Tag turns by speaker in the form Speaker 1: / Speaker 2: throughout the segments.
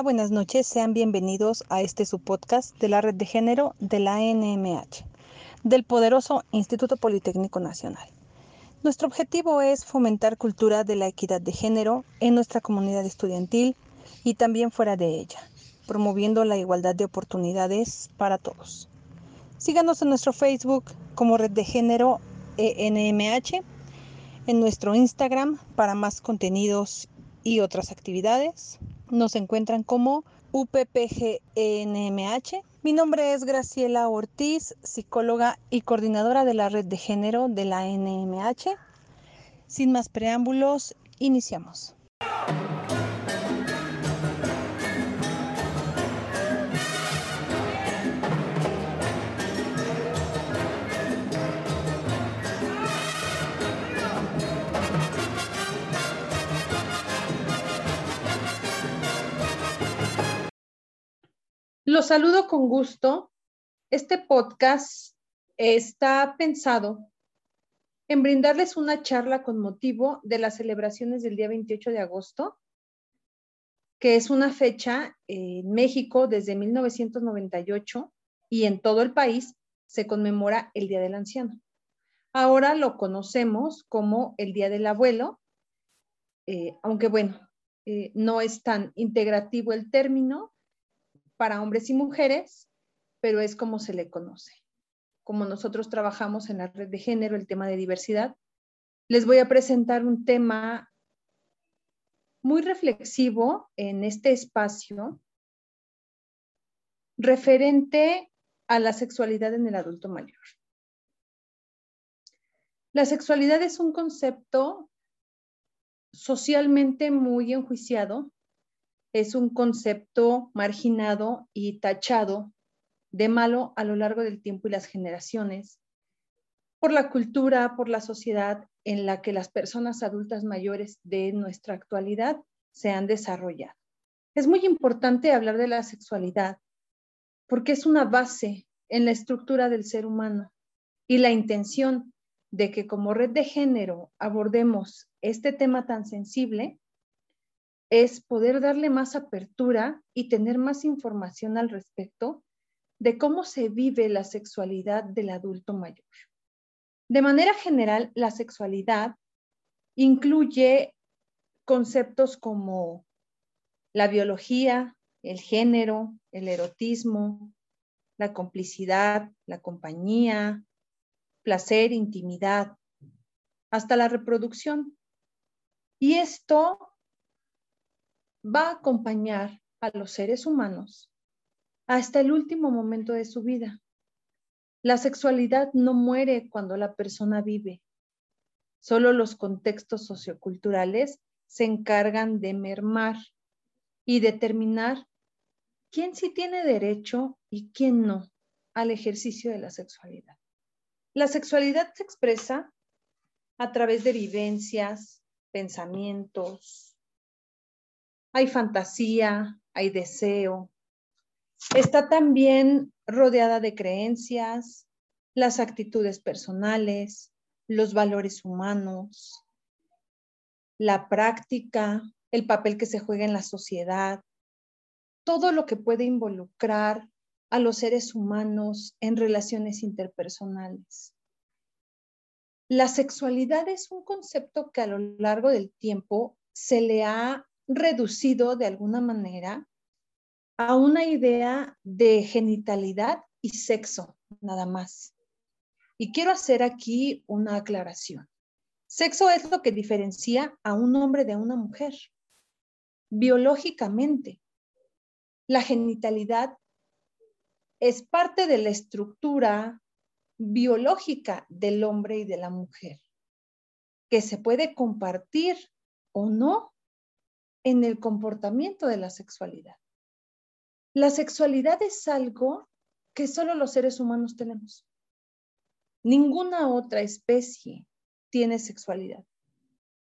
Speaker 1: Buenas noches. Sean bienvenidos a este su podcast de la Red de Género de la NMH, del poderoso Instituto Politécnico Nacional. Nuestro objetivo es fomentar cultura de la equidad de género en nuestra comunidad estudiantil y también fuera de ella, promoviendo la igualdad de oportunidades para todos. Síganos en nuestro Facebook como Red de Género ENMH, en nuestro Instagram para más contenidos y otras actividades nos encuentran como UPPGNMH. Mi nombre es Graciela Ortiz, psicóloga y coordinadora de la red de género de la NMH. Sin más preámbulos, iniciamos. Los saludo con gusto. Este podcast está pensado en brindarles una charla con motivo de las celebraciones del día 28 de agosto, que es una fecha en México desde 1998 y en todo el país se conmemora el Día del Anciano. Ahora lo conocemos como el Día del Abuelo, eh, aunque bueno, eh, no es tan integrativo el término, para hombres y mujeres, pero es como se le conoce. Como nosotros trabajamos en la red de género, el tema de diversidad, les voy a presentar un tema muy reflexivo en este espacio referente a la sexualidad en el adulto mayor. La sexualidad es un concepto socialmente muy enjuiciado es un concepto marginado y tachado de malo a lo largo del tiempo y las generaciones, por la cultura, por la sociedad en la que las personas adultas mayores de nuestra actualidad se han desarrollado. Es muy importante hablar de la sexualidad porque es una base en la estructura del ser humano y la intención de que como red de género abordemos este tema tan sensible es poder darle más apertura y tener más información al respecto de cómo se vive la sexualidad del adulto mayor. De manera general, la sexualidad incluye conceptos como la biología, el género, el erotismo, la complicidad, la compañía, placer, intimidad, hasta la reproducción. Y esto va a acompañar a los seres humanos hasta el último momento de su vida. La sexualidad no muere cuando la persona vive. Solo los contextos socioculturales se encargan de mermar y determinar quién sí tiene derecho y quién no al ejercicio de la sexualidad. La sexualidad se expresa a través de vivencias, pensamientos, hay fantasía, hay deseo. Está también rodeada de creencias, las actitudes personales, los valores humanos, la práctica, el papel que se juega en la sociedad, todo lo que puede involucrar a los seres humanos en relaciones interpersonales. La sexualidad es un concepto que a lo largo del tiempo se le ha reducido de alguna manera a una idea de genitalidad y sexo, nada más. Y quiero hacer aquí una aclaración. Sexo es lo que diferencia a un hombre de una mujer. Biológicamente, la genitalidad es parte de la estructura biológica del hombre y de la mujer, que se puede compartir o no en el comportamiento de la sexualidad. La sexualidad es algo que solo los seres humanos tenemos. Ninguna otra especie tiene sexualidad.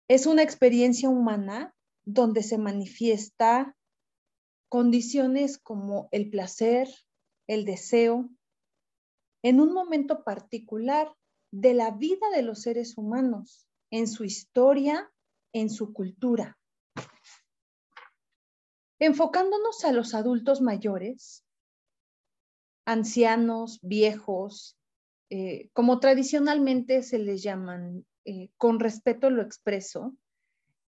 Speaker 1: Es una experiencia humana donde se manifiesta condiciones como el placer, el deseo, en un momento particular de la vida de los seres humanos, en su historia, en su cultura. Enfocándonos a los adultos mayores, ancianos, viejos, eh, como tradicionalmente se les llaman, eh, con respeto lo expreso,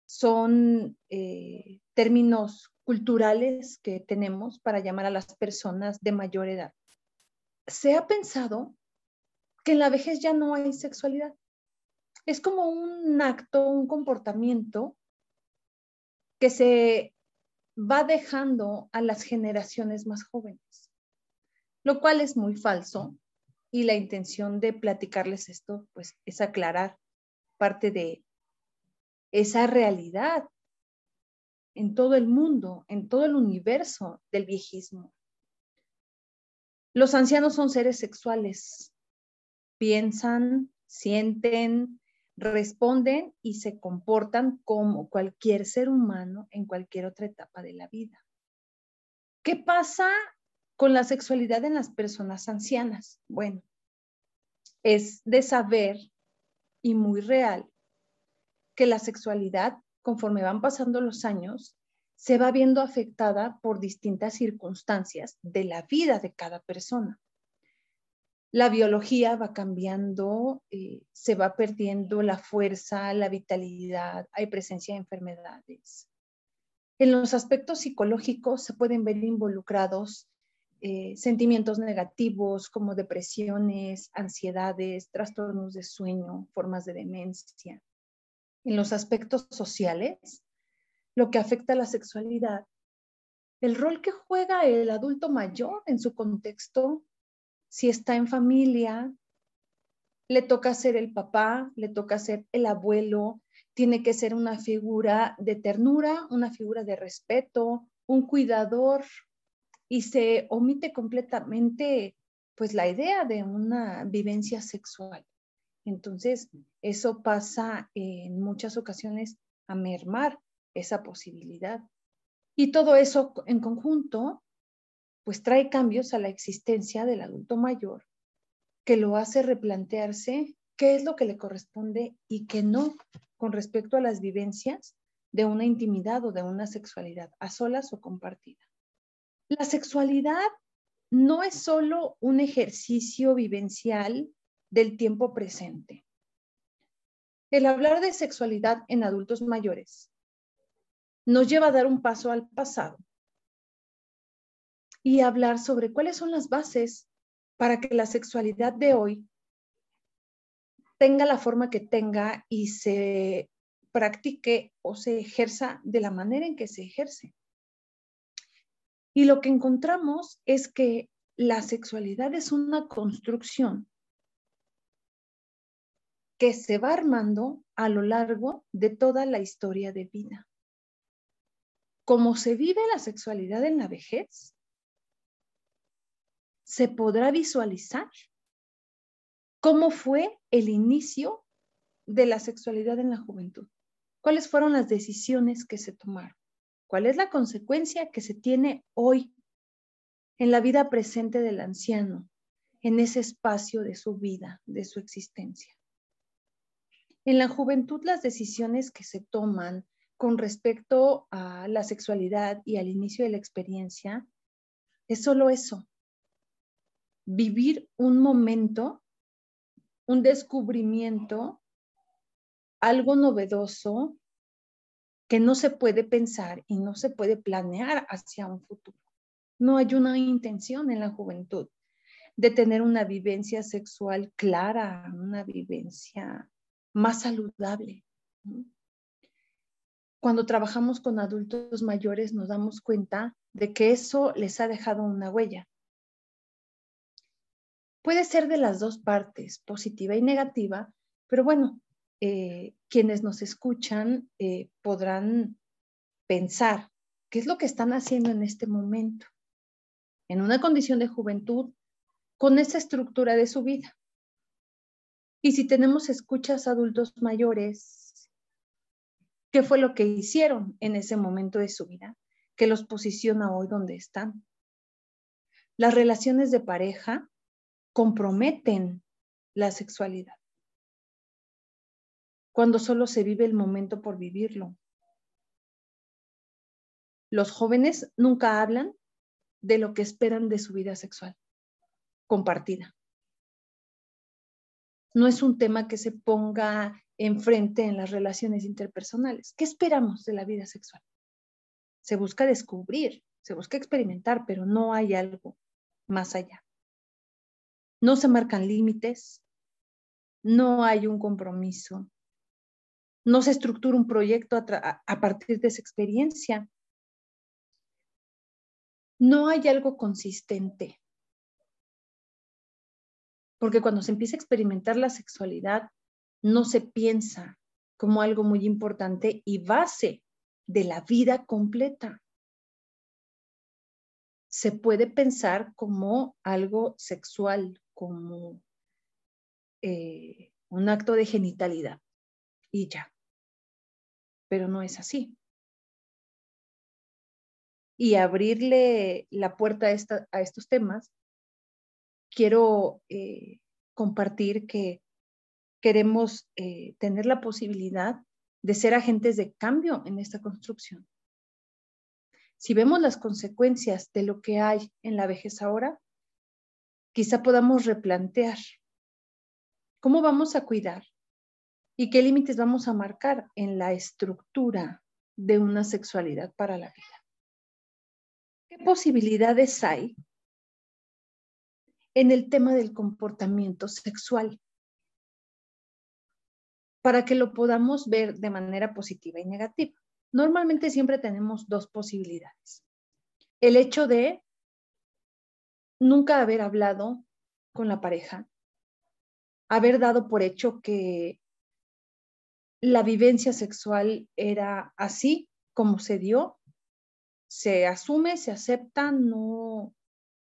Speaker 1: son eh, términos culturales que tenemos para llamar a las personas de mayor edad. Se ha pensado que en la vejez ya no hay sexualidad. Es como un acto, un comportamiento que se va dejando a las generaciones más jóvenes, lo cual es muy falso y la intención de platicarles esto pues es aclarar parte de esa realidad en todo el mundo, en todo el universo del viejismo. Los ancianos son seres sexuales, piensan, sienten, responden y se comportan como cualquier ser humano en cualquier otra etapa de la vida. ¿Qué pasa con la sexualidad en las personas ancianas? Bueno, es de saber y muy real que la sexualidad, conforme van pasando los años, se va viendo afectada por distintas circunstancias de la vida de cada persona la biología va cambiando, eh, se va perdiendo la fuerza, la vitalidad, hay presencia de enfermedades. En los aspectos psicológicos se pueden ver involucrados eh, sentimientos negativos como depresiones, ansiedades, trastornos de sueño, formas de demencia. En los aspectos sociales, lo que afecta a la sexualidad, el rol que juega el adulto mayor en su contexto si está en familia, le toca ser el papá, le toca ser el abuelo, tiene que ser una figura de ternura, una figura de respeto, un cuidador y se omite completamente pues la idea de una vivencia sexual. Entonces, eso pasa en muchas ocasiones a mermar esa posibilidad. Y todo eso en conjunto pues trae cambios a la existencia del adulto mayor que lo hace replantearse qué es lo que le corresponde y qué no con respecto a las vivencias de una intimidad o de una sexualidad, a solas o compartida. La sexualidad no es solo un ejercicio vivencial del tiempo presente. El hablar de sexualidad en adultos mayores nos lleva a dar un paso al pasado y hablar sobre cuáles son las bases para que la sexualidad de hoy tenga la forma que tenga y se practique o se ejerza de la manera en que se ejerce. Y lo que encontramos es que la sexualidad es una construcción que se va armando a lo largo de toda la historia de vida. Como se vive la sexualidad en la vejez, se podrá visualizar cómo fue el inicio de la sexualidad en la juventud. ¿Cuáles fueron las decisiones que se tomaron? ¿Cuál es la consecuencia que se tiene hoy en la vida presente del anciano, en ese espacio de su vida, de su existencia? En la juventud las decisiones que se toman con respecto a la sexualidad y al inicio de la experiencia es solo eso, vivir un momento, un descubrimiento, algo novedoso que no se puede pensar y no se puede planear hacia un futuro. No hay una intención en la juventud de tener una vivencia sexual clara, una vivencia más saludable. Cuando trabajamos con adultos mayores nos damos cuenta de que eso les ha dejado una huella. Puede ser de las dos partes, positiva y negativa, pero bueno, eh, quienes nos escuchan eh, podrán pensar qué es lo que están haciendo en este momento, en una condición de juventud, con esa estructura de su vida. Y si tenemos escuchas adultos mayores, ¿qué fue lo que hicieron en ese momento de su vida que los posiciona hoy donde están? Las relaciones de pareja comprometen la sexualidad. Cuando solo se vive el momento por vivirlo. los jóvenes nunca hablan de lo que esperan de su vida sexual compartida. No es un tema que se ponga enfrente en las relaciones interpersonales. ¿Qué esperamos de la vida sexual? Se busca descubrir, se busca experimentar, pero no hay algo más allá. No se marcan límites, no hay un compromiso, no se estructura un proyecto a, partir de esa experiencia. No hay algo consistente. Porque cuando se empieza a experimentar la sexualidad, no se piensa como algo muy importante y base de la vida completa. Se puede pensar como algo sexual, como eh, un acto de genitalidad y ya. Pero no es así. Y abrirle la puerta a, estos temas, quiero eh, compartir que queremos eh, tener la posibilidad de ser agentes de cambio en esta construcción. Si vemos las consecuencias de lo que hay en la vejez ahora, quizá podamos replantear cómo vamos a cuidar y qué límites vamos a marcar en la estructura de una sexualidad para la vida. ¿Qué posibilidades hay en el tema del comportamiento sexual? para que lo podamos ver de manera positiva y negativa. Normalmente siempre tenemos dos posibilidades. El hecho de nunca haber hablado con la pareja, haber dado por hecho que la vivencia sexual era así como se dio, se asume, se acepta, no,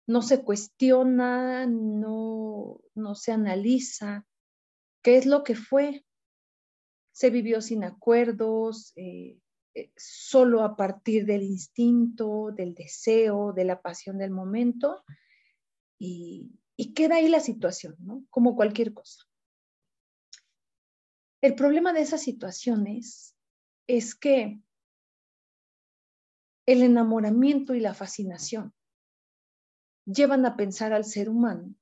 Speaker 1: no se cuestiona, no, no se analiza qué es lo que fue, se vivió sin acuerdos, eh, eh, solo a partir del instinto, del deseo, de la pasión del momento, y, queda ahí la situación, ¿no? Como cualquier cosa. El problema de esas situaciones es que el enamoramiento y la fascinación llevan a pensar al ser humano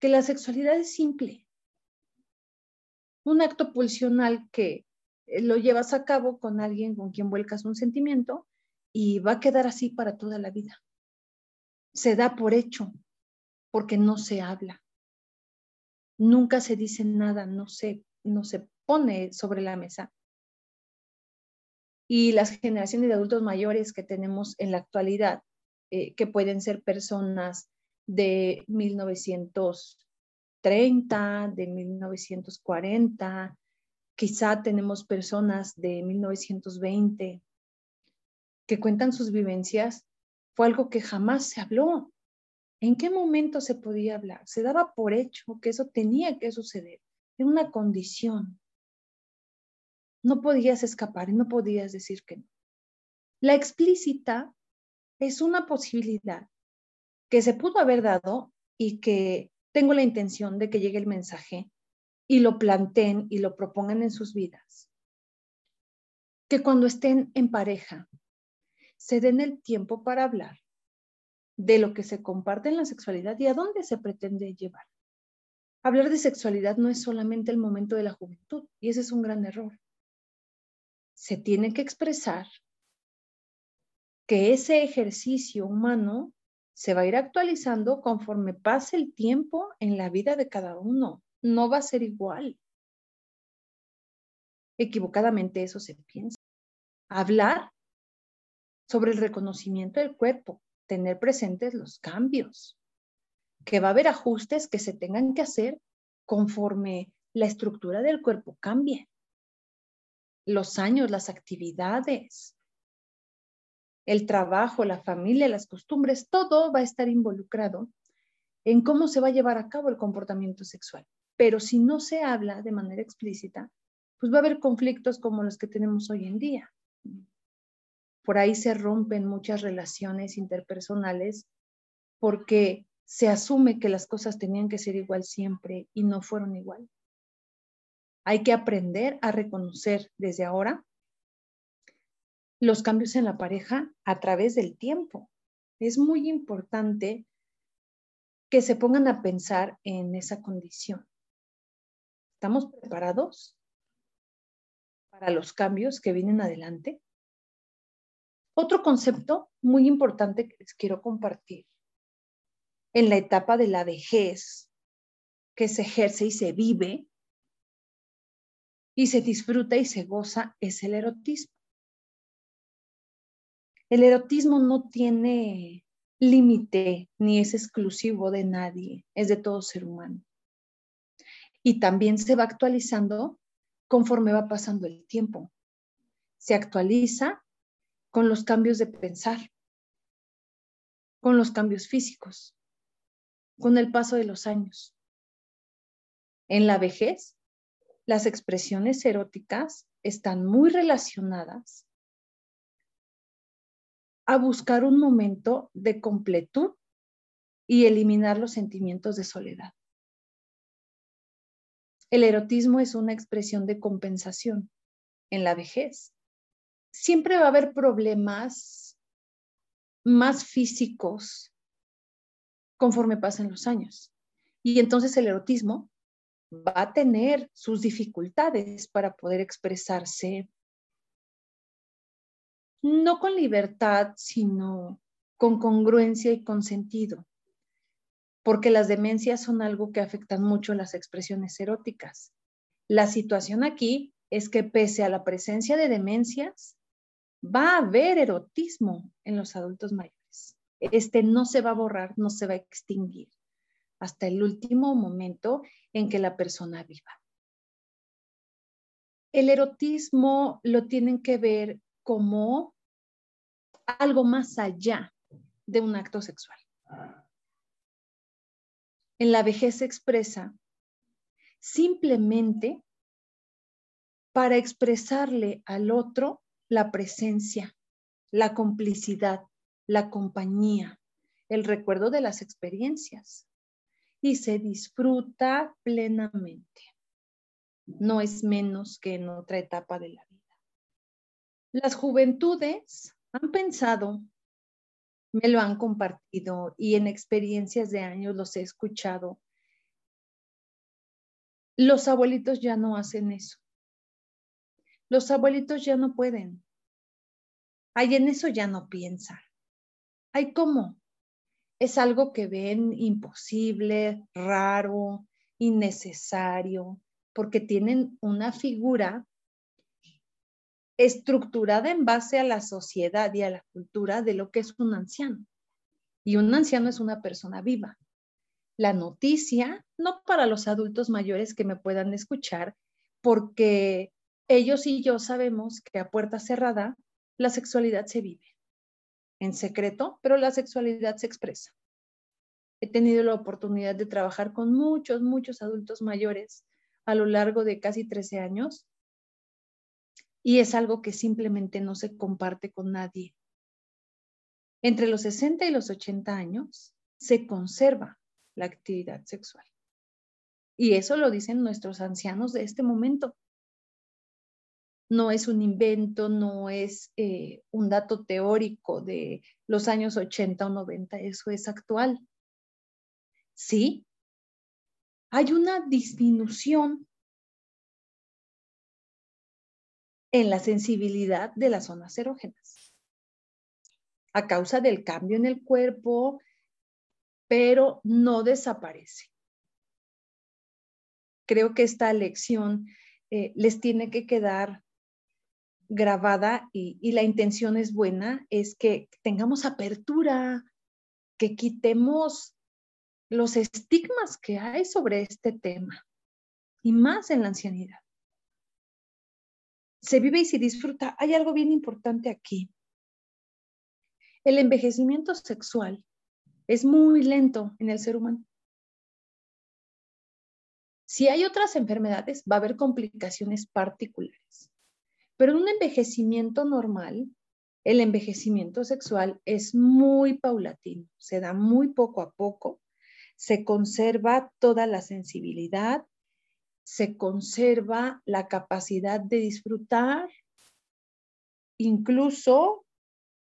Speaker 1: que la sexualidad es simple, un acto pulsional que eh, lo llevas a cabo con alguien con quien vuelcas un sentimiento y va a quedar así para toda la vida. Se da por hecho porque no se habla. Nunca se dice nada, no se, no se pone sobre la mesa. Y las generaciones de adultos mayores que tenemos en la actualidad, eh, que pueden ser personas de 1900 30, de 1940, quizá tenemos personas de 1920 que cuentan sus vivencias, fue algo que jamás se habló. ¿En qué momento se podía hablar? Se daba por hecho que eso tenía que suceder. Era una condición. No podías escapar y no podías decir que no. La explícita es una posibilidad que se pudo haber dado y que tengo la intención de que llegue el mensaje y lo planteen y lo propongan en sus vidas. Que cuando estén en pareja, se den el tiempo para hablar de lo que se comparte en la sexualidad y a dónde se pretende llevar. Hablar de sexualidad no es solamente el momento de la juventud y ese es un gran error. Se tiene que expresar que ese ejercicio humano se va a ir actualizando conforme pase el tiempo en la vida de cada uno. No va a ser igual. Equivocadamente eso se piensa. Hablar sobre el reconocimiento del cuerpo, tener presentes los cambios, que va a haber ajustes que se tengan que hacer conforme la estructura del cuerpo cambie. Los años, las actividades, el trabajo, la familia, las costumbres, todo va a estar involucrado en cómo se va a llevar a cabo el comportamiento sexual. Pero si no se habla de manera explícita, pues va a haber conflictos como los que tenemos hoy en día. Por ahí se rompen muchas relaciones interpersonales porque se asume que las cosas tenían que ser igual siempre y no fueron igual. Hay que aprender a reconocer desde ahora los cambios en la pareja a través del tiempo. Es muy importante que se pongan a pensar en esa condición. ¿Estamos preparados para los cambios que vienen adelante? Otro concepto muy importante que les quiero compartir en la etapa de la vejez, que se ejerce y se vive y se disfruta y se goza, es el erotismo. El erotismo no tiene límite ni es exclusivo de nadie, es de todo ser humano. Y también se va actualizando conforme va pasando el tiempo. Se actualiza con los cambios de pensar, con los cambios físicos, con el paso de los años. En la vejez, las expresiones eróticas están muy relacionadas a buscar un momento de completud y eliminar los sentimientos de soledad. El erotismo es una expresión de compensación en la vejez. Siempre va a haber problemas más físicos conforme pasen los años. Y entonces el erotismo va a tener sus dificultades para poder expresarse, no con libertad, sino con congruencia y con sentido, porque las demencias son algo que afectan mucho las expresiones eróticas. La situación aquí es que pese a la presencia de demencias, va a haber erotismo en los adultos mayores. Este no se va a borrar, no se va a extinguir hasta el último momento en que la persona viva. El erotismo lo tienen que ver como algo más allá de un acto sexual. En la vejez se expresa simplemente para expresarle al otro la presencia, la complicidad, la compañía, el recuerdo de las experiencias y se disfruta plenamente. No es menos que en otra etapa de la vida. Las juventudes han pensado, me lo han compartido y en experiencias de años los he escuchado. Los abuelitos ya no hacen eso. Los abuelitos ya no pueden. Ay, en eso ya no piensan. Ay, ¿cómo? es algo que ven imposible, raro, innecesario, porque tienen una figura estructurada en base a la sociedad y a la cultura de lo que es un anciano. Y un anciano es una persona viva. La noticia, no para los adultos mayores que me puedan escuchar, porque ellos y yo sabemos que a puerta cerrada la sexualidad se vive en secreto, pero la sexualidad se expresa. He tenido la oportunidad de trabajar con muchos, muchos adultos mayores a lo largo de casi 13 años y es algo que simplemente no se comparte con nadie. Entre los 60 y los 80 años se conserva la actividad sexual. Y eso lo dicen nuestros ancianos de este momento no es un invento, no es eh, un dato teórico de los años 80 o 90, eso es actual. Sí, hay una disminución en la sensibilidad de las zonas erógenas a causa del cambio en el cuerpo, pero no desaparece. Creo que esta lección eh, les tiene que quedar grabada y, la intención es buena, es que tengamos apertura, que quitemos los estigmas que hay sobre este tema y más en la ancianidad. Se vive y se disfruta. Hay algo bien importante aquí. El envejecimiento sexual es muy lento en el ser humano. Si hay otras enfermedades, va a haber complicaciones particulares. Pero en un envejecimiento normal, el envejecimiento sexual es muy paulatino, se da muy poco a poco, se conserva toda la sensibilidad, se conserva la capacidad de disfrutar incluso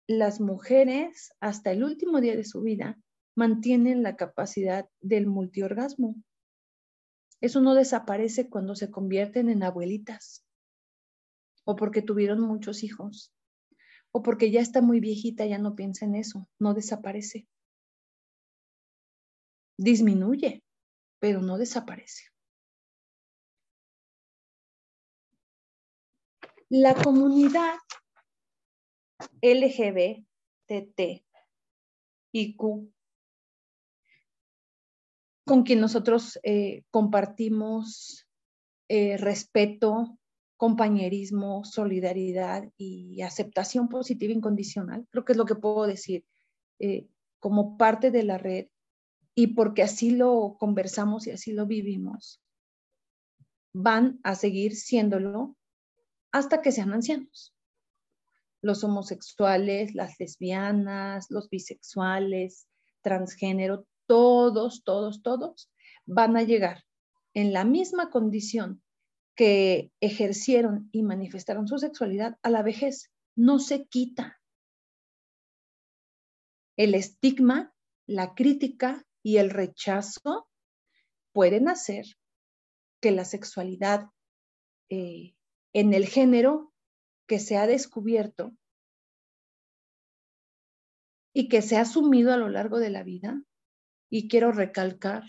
Speaker 1: las mujeres hasta el último día de su vida mantienen la capacidad del multiorgasmo. Eso no desaparece cuando se convierten en abuelitas o porque tuvieron muchos hijos o porque ya está muy viejita, ya no piensa en eso, no desaparece. Disminuye, pero no desaparece. La comunidad LGBTT y Q con quien nosotros eh, compartimos eh, respeto, compañerismo, solidaridad y aceptación positiva incondicional. Creo que es lo que puedo decir eh, como parte de la red y porque así lo conversamos y así lo vivimos, van a seguir siéndolo hasta que sean ancianos. Los homosexuales, las lesbianas, los bisexuales, transgénero, todos, todos, todos van a llegar en la misma condición que ejercieron y manifestaron su sexualidad a la vejez. No se quita. El estigma, la crítica y el rechazo pueden hacer que la sexualidad eh, en el género que se ha descubierto y que se ha asumido a lo largo de la vida y quiero recalcar,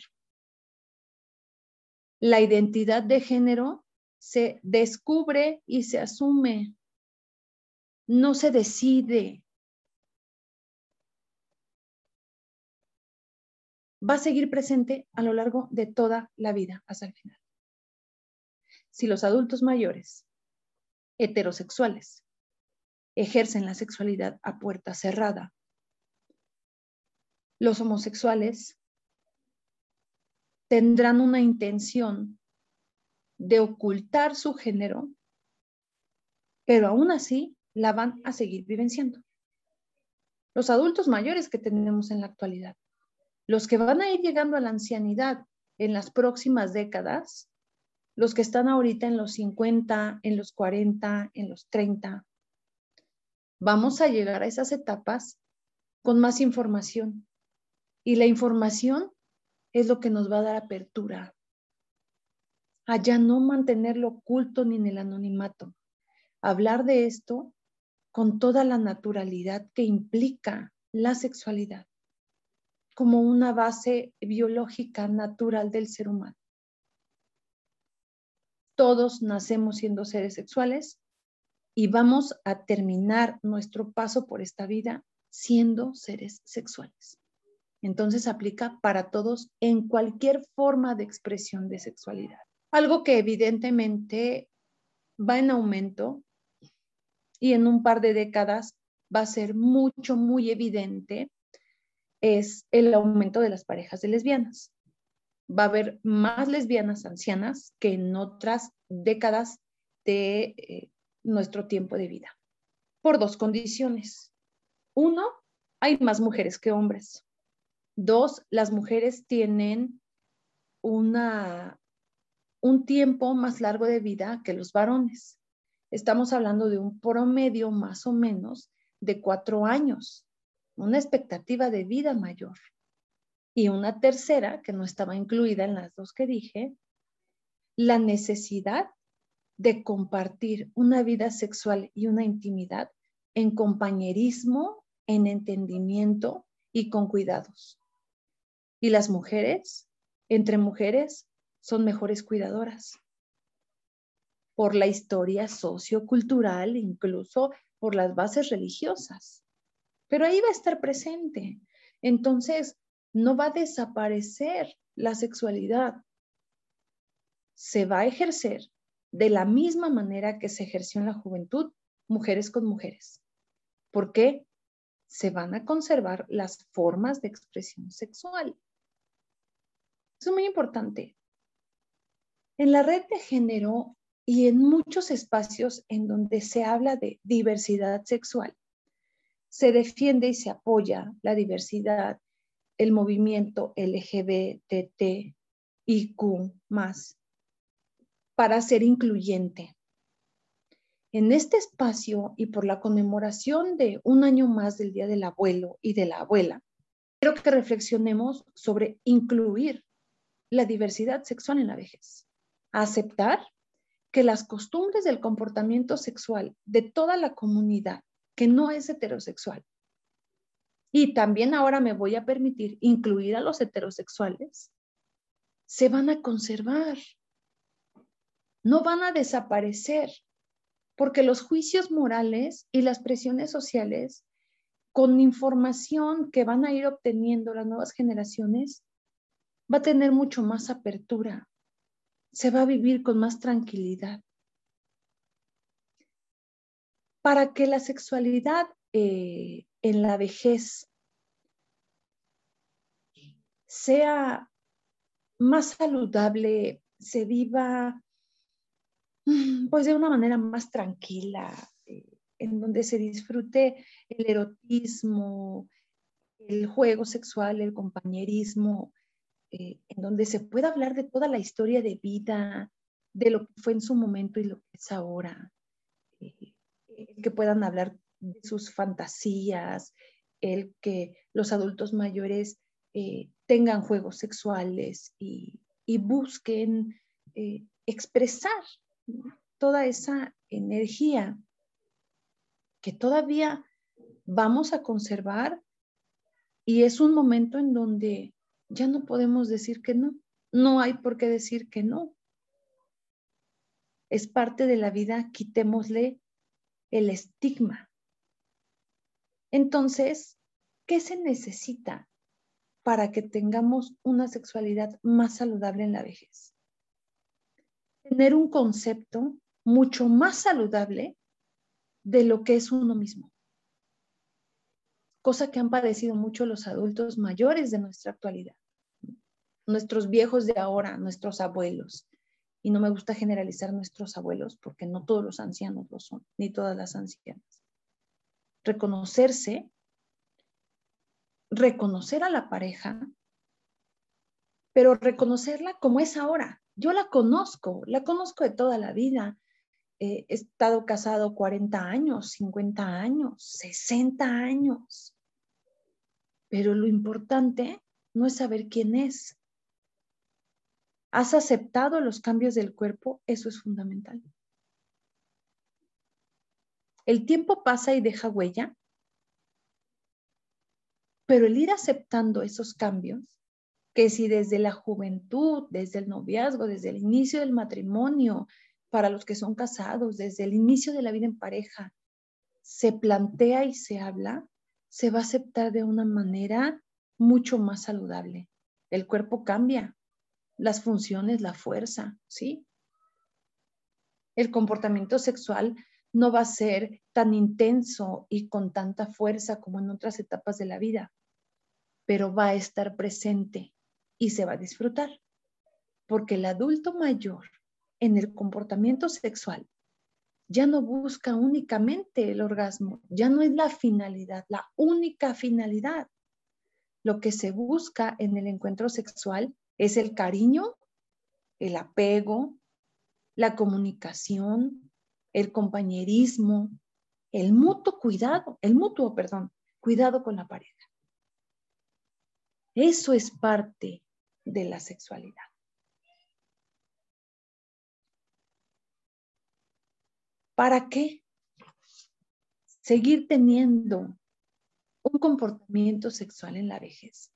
Speaker 1: la identidad de género se descubre y se asume, no se decide. Va a seguir presente a lo largo de toda la vida hasta el final. Si los adultos mayores, heterosexuales, ejercen la sexualidad a puerta cerrada los homosexuales tendrán una intención de ocultar su género, pero aún así la van a seguir vivenciando. Los adultos mayores que tenemos en la actualidad, los que van a ir llegando a la ancianidad en las próximas décadas, los que están ahorita en los 50, en los 40, en los 30, vamos a llegar a esas etapas con más información, y la información es lo que nos va a dar apertura a ya no mantenerlo oculto ni en el anonimato. Hablar de esto con toda la naturalidad que implica la sexualidad como una base biológica natural del ser humano. Todos nacemos siendo seres sexuales y vamos a terminar nuestro paso por esta vida siendo seres sexuales. Entonces aplica para todos en cualquier forma de expresión de sexualidad. Algo que evidentemente va en aumento y en un par de décadas va a ser mucho, muy evidente es el aumento de las parejas de lesbianas. Va a haber más lesbianas ancianas que en otras décadas de eh, nuestro tiempo de vida, por dos condiciones. Uno, hay más mujeres que hombres. Dos, las mujeres tienen una, un tiempo más largo de vida que los varones. Estamos hablando de un promedio más o menos de cuatro años, una expectativa de vida mayor. Y una tercera, que no estaba incluida en las dos que dije, la necesidad de compartir una vida sexual y una intimidad en compañerismo, en entendimiento y con cuidados. Y las mujeres, entre mujeres, son mejores cuidadoras. Por la historia sociocultural, incluso por las bases religiosas. Pero ahí va a estar presente. Entonces, no va a desaparecer la sexualidad. Se va a ejercer de la misma manera que se ejerció en la juventud, mujeres con mujeres. ¿Por qué? Se van a conservar las formas de expresión sexual. Es muy importante. En la red de género y en muchos espacios en donde se habla de diversidad sexual, se defiende y se apoya la diversidad, el movimiento LGBTIQ más para ser incluyente. en este espacio y por la conmemoración de un año más del Día del Abuelo y de la Abuela, quiero que reflexionemos sobre incluir la diversidad sexual en la vejez, aceptar que las costumbres del comportamiento sexual de toda la comunidad que no es heterosexual, y también ahora me voy a permitir incluir a los heterosexuales, se van a conservar, no van a desaparecer, porque los juicios morales y las presiones sociales, con información que van a ir obteniendo las nuevas generaciones, va a tener mucho más apertura, se va a vivir con más tranquilidad. Para que la sexualidad eh, en la vejez sea más saludable, se viva pues de una manera más tranquila, eh, en donde se disfrute el erotismo, el juego sexual, el compañerismo, eh, en donde se pueda hablar de toda la historia de vida, de lo que fue en su momento y lo que es ahora, eh, que puedan hablar de sus fantasías, el que los adultos mayores eh, tengan juegos sexuales y, busquen expresar toda esa energía que todavía vamos a conservar y es un momento en donde ya no podemos decir que no. No hay por qué decir que no. Es parte de la vida, quitémosle el estigma. Entonces, ¿qué se necesita para que tengamos una sexualidad más saludable en la vejez? Tener un concepto mucho más saludable de lo que es uno mismo cosa que han padecido mucho los adultos mayores de nuestra actualidad, nuestros viejos de ahora, nuestros abuelos. Y no me gusta generalizar nuestros abuelos porque no todos los ancianos lo son, ni todas las ancianas. Reconocerse, reconocer a la pareja, pero reconocerla como es ahora. Yo la conozco, la conozco de toda la vida. he estado casado 40 años, 50 años, 60 años. Pero lo importante no es saber quién es. ¿Has aceptado los cambios del cuerpo? Eso es fundamental. El tiempo pasa y deja huella, pero el ir aceptando esos cambios, que si desde la juventud, desde el noviazgo, desde el inicio del matrimonio, para los que son casados, desde el inicio de la vida en pareja, se plantea y se habla, se va a aceptar de una manera mucho más saludable. El cuerpo cambia, las funciones, la fuerza, ¿sí? El comportamiento sexual no va a ser tan intenso y con tanta fuerza como en otras etapas de la vida, pero va a estar presente y se va a disfrutar, porque el adulto mayor en el comportamiento sexual ya no busca únicamente el orgasmo, ya no es la finalidad, la única finalidad. Lo que se busca en el encuentro sexual es el cariño, el apego, la comunicación, el compañerismo, el mutuo cuidado, el mutuo, perdón, cuidado con la pareja. Eso es parte de la sexualidad. ¿Para qué? Seguir teniendo un comportamiento sexual en la vejez.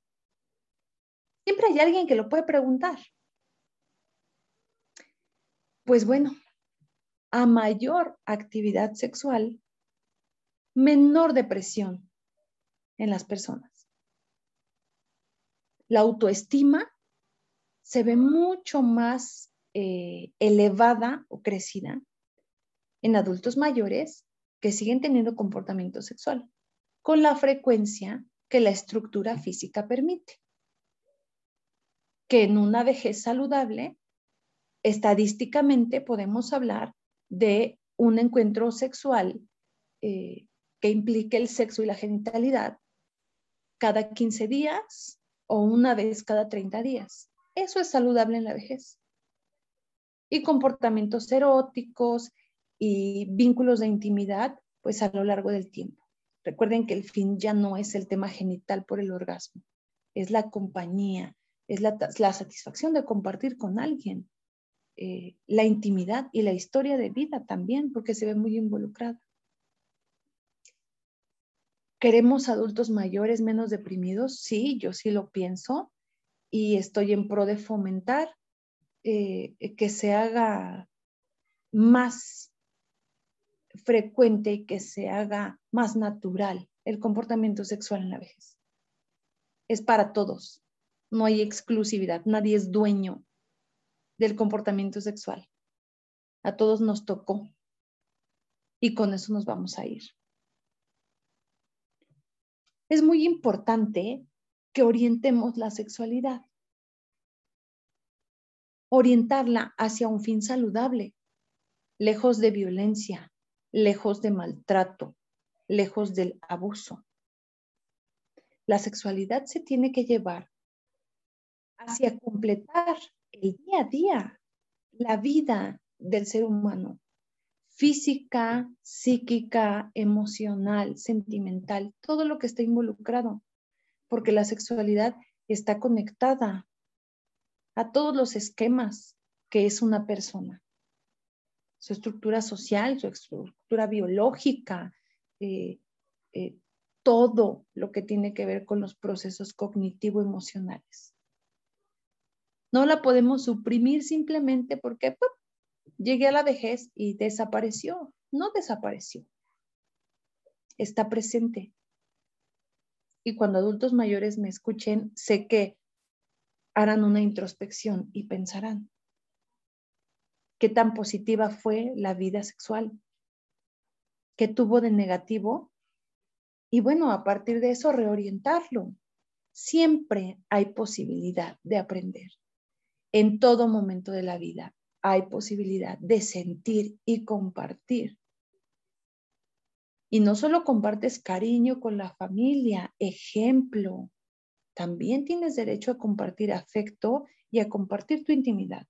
Speaker 1: Siempre hay alguien que lo puede preguntar. Pues bueno, a mayor actividad sexual, menor depresión en las personas. La autoestima se ve mucho más eh, elevada o crecida en adultos mayores que siguen teniendo comportamiento sexual con la frecuencia que la estructura física permite. Que en una vejez saludable, estadísticamente podemos hablar de un encuentro sexual eh, que implique el sexo y la genitalidad cada 15 días o una vez cada 30 días. Eso es saludable en la vejez. Y comportamientos eróticos y vínculos de intimidad, pues a lo largo del tiempo. Recuerden que el fin ya no es el tema genital por el orgasmo, es la compañía, es la, satisfacción de compartir con alguien, eh, la intimidad y la historia de vida también, porque se ve muy involucrada. ¿Queremos adultos mayores menos deprimidos? Sí, yo sí lo pienso y estoy en pro de fomentar eh, que se haga más frecuente que se haga más natural el comportamiento sexual en la vejez. Es para todos, no hay exclusividad, nadie es dueño del comportamiento sexual. A todos nos tocó y con eso nos vamos a ir. Es muy importante que orientemos la sexualidad, orientarla hacia un fin saludable, lejos de violencia, lejos de maltrato, lejos del abuso. La sexualidad se tiene que llevar hacia completar el día a día, la vida del ser humano, física, psíquica, emocional, sentimental, todo lo que está involucrado, porque la sexualidad está conectada a todos los esquemas que es una persona su estructura social, su estructura biológica, eh, eh, todo lo que tiene que ver con los procesos cognitivo-emocionales. No la podemos suprimir simplemente porque llegué a la vejez y desapareció. No desapareció. Está presente. Y cuando adultos mayores me escuchen, sé que harán una introspección y pensarán, qué tan positiva fue la vida sexual, qué tuvo de negativo y bueno, a partir de eso reorientarlo. Siempre hay posibilidad de aprender. En todo momento de la vida hay posibilidad de sentir y compartir. Y no solo compartes cariño con la familia, ejemplo, también tienes derecho a compartir afecto y a compartir tu intimidad.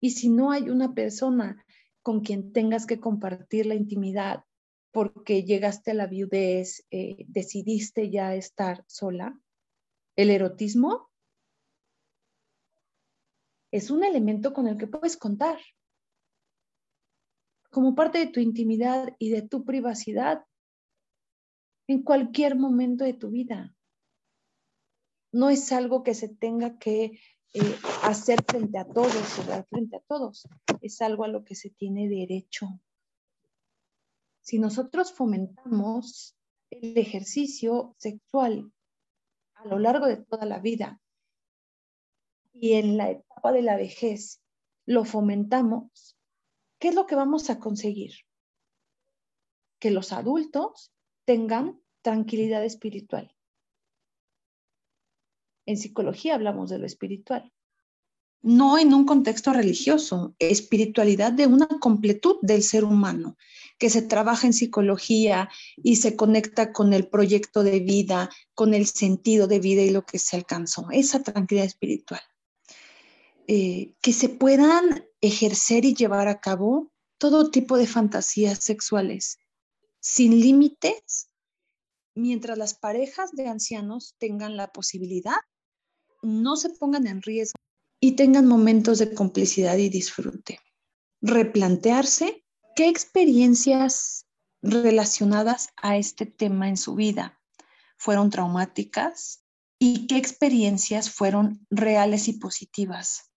Speaker 1: Y si no hay una persona con quien tengas que compartir la intimidad porque llegaste a la viudez, eh, decidiste ya estar sola, el erotismo es un elemento con el que puedes contar como parte de tu intimidad y de tu privacidad en cualquier momento de tu vida. No es algo que se tenga que eh, hacer frente a todos dar frente a todos. Es algo a lo que se tiene derecho. Si nosotros fomentamos el ejercicio sexual a lo largo de toda la vida y en la etapa de la vejez lo fomentamos, ¿qué es lo que vamos a conseguir? Que los adultos tengan tranquilidad espiritual. En psicología hablamos de lo espiritual. No en un contexto religioso, espiritualidad de una completud del ser humano, que se trabaja en psicología y se conecta con el proyecto de vida, con el sentido de vida y lo que se alcanzó, esa tranquilidad espiritual. Eh, que se puedan ejercer y llevar a cabo todo tipo de fantasías sexuales sin límites, mientras las parejas de ancianos tengan la posibilidad no se pongan en riesgo y tengan momentos de complicidad y disfrute. Replantearse qué experiencias relacionadas a este tema en su vida fueron traumáticas y qué experiencias fueron reales y positivas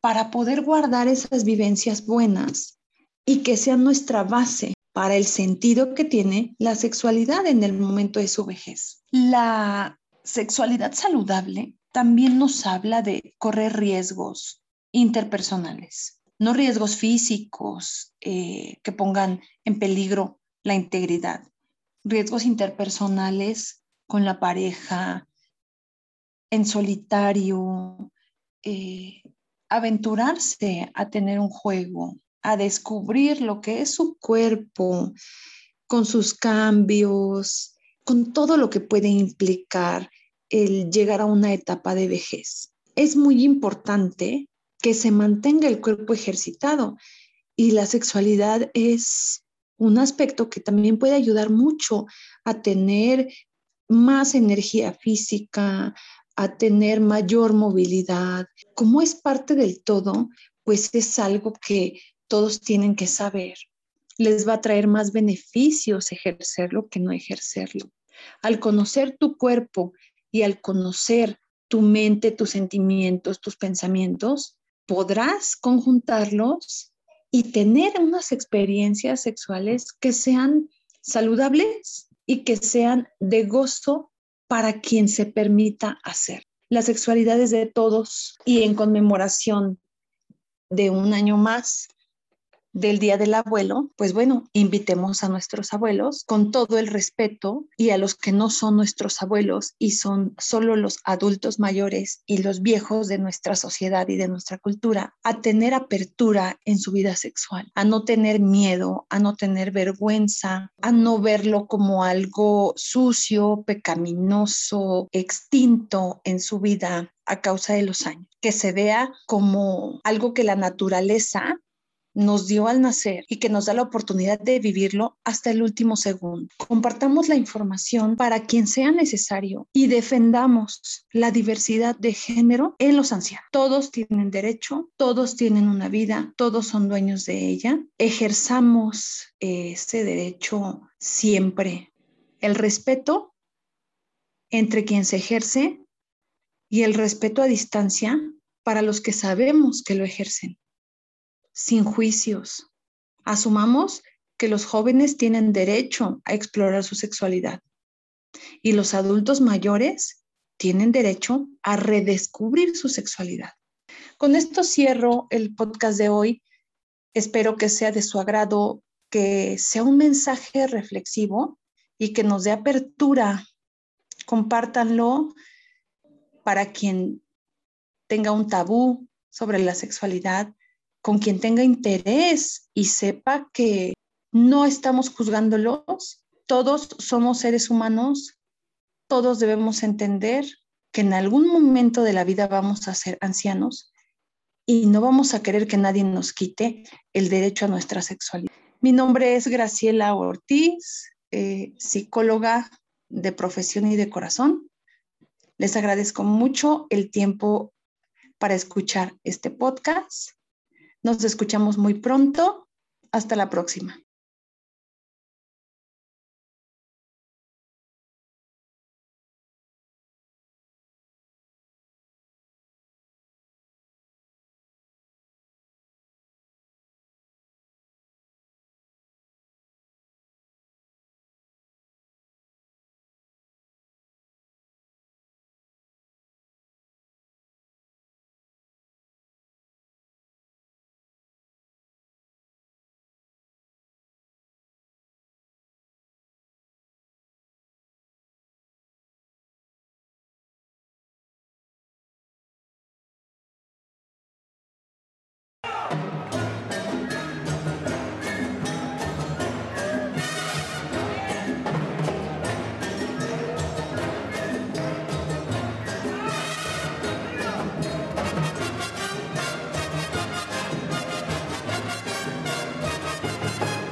Speaker 1: para poder guardar esas vivencias buenas y que sean nuestra base para el sentido que tiene la sexualidad en el momento de su vejez. La sexualidad saludable también nos habla de correr riesgos interpersonales, no riesgos físicos eh, que pongan en peligro la integridad, riesgos interpersonales con la pareja, en solitario, eh, aventurarse a tener un juego, a descubrir lo que es su cuerpo, con sus cambios, con todo lo que puede implicar el llegar a una etapa de vejez. Es muy importante que se mantenga el cuerpo ejercitado Y la sexualidad es un aspecto que también puede ayudar mucho a tener más energía física, a tener mayor movilidad. Como es parte del todo, pues es algo que todos tienen que saber. Les va a traer más beneficios ejercerlo que no ejercerlo. Al conocer tu cuerpo y al conocer tu mente, tus sentimientos, tus pensamientos, podrás conjuntarlos y tener unas experiencias sexuales que sean saludables y que sean de gozo para quien se permita hacer. La sexualidad es de todos y en conmemoración de un año más del Día del Abuelo, pues bueno, invitemos a nuestros abuelos con todo el respeto y a los que no son nuestros abuelos y son solo los adultos mayores y los viejos de nuestra sociedad y de nuestra cultura, a tener apertura en su vida sexual, a no tener miedo, a no tener vergüenza, a no verlo como algo sucio, pecaminoso, extinto en su vida a causa de los años, que se vea como algo que la naturaleza nos dio al nacer y que nos da la oportunidad de vivirlo hasta el último segundo. Compartamos la información para quien sea necesario y defendamos la diversidad de género en los ancianos. Todos tienen derecho, todos tienen una vida, todos son dueños de ella. Ejerzamos ese derecho siempre. El respeto entre quien se ejerce y el respeto a distancia para los que sabemos que lo ejercen sin juicios. Asumamos que los jóvenes tienen derecho a explorar su sexualidad y los adultos mayores tienen derecho a redescubrir su sexualidad. Con esto cierro el podcast de hoy. Espero que sea de su agrado, que sea un mensaje reflexivo y que nos dé apertura. Compártanlo para quien tenga un tabú sobre la sexualidad, con quien tenga interés y sepa que no estamos juzgándolos, todos somos seres humanos, todos debemos entender que en algún momento de la vida vamos a ser ancianos y no vamos a querer que nadie nos quite el derecho a nuestra sexualidad. Mi nombre es Graciela Ortiz, eh, psicóloga de profesión y de corazón. Les agradezco mucho el tiempo para escuchar este podcast nos escuchamos muy pronto. Hasta la próxima.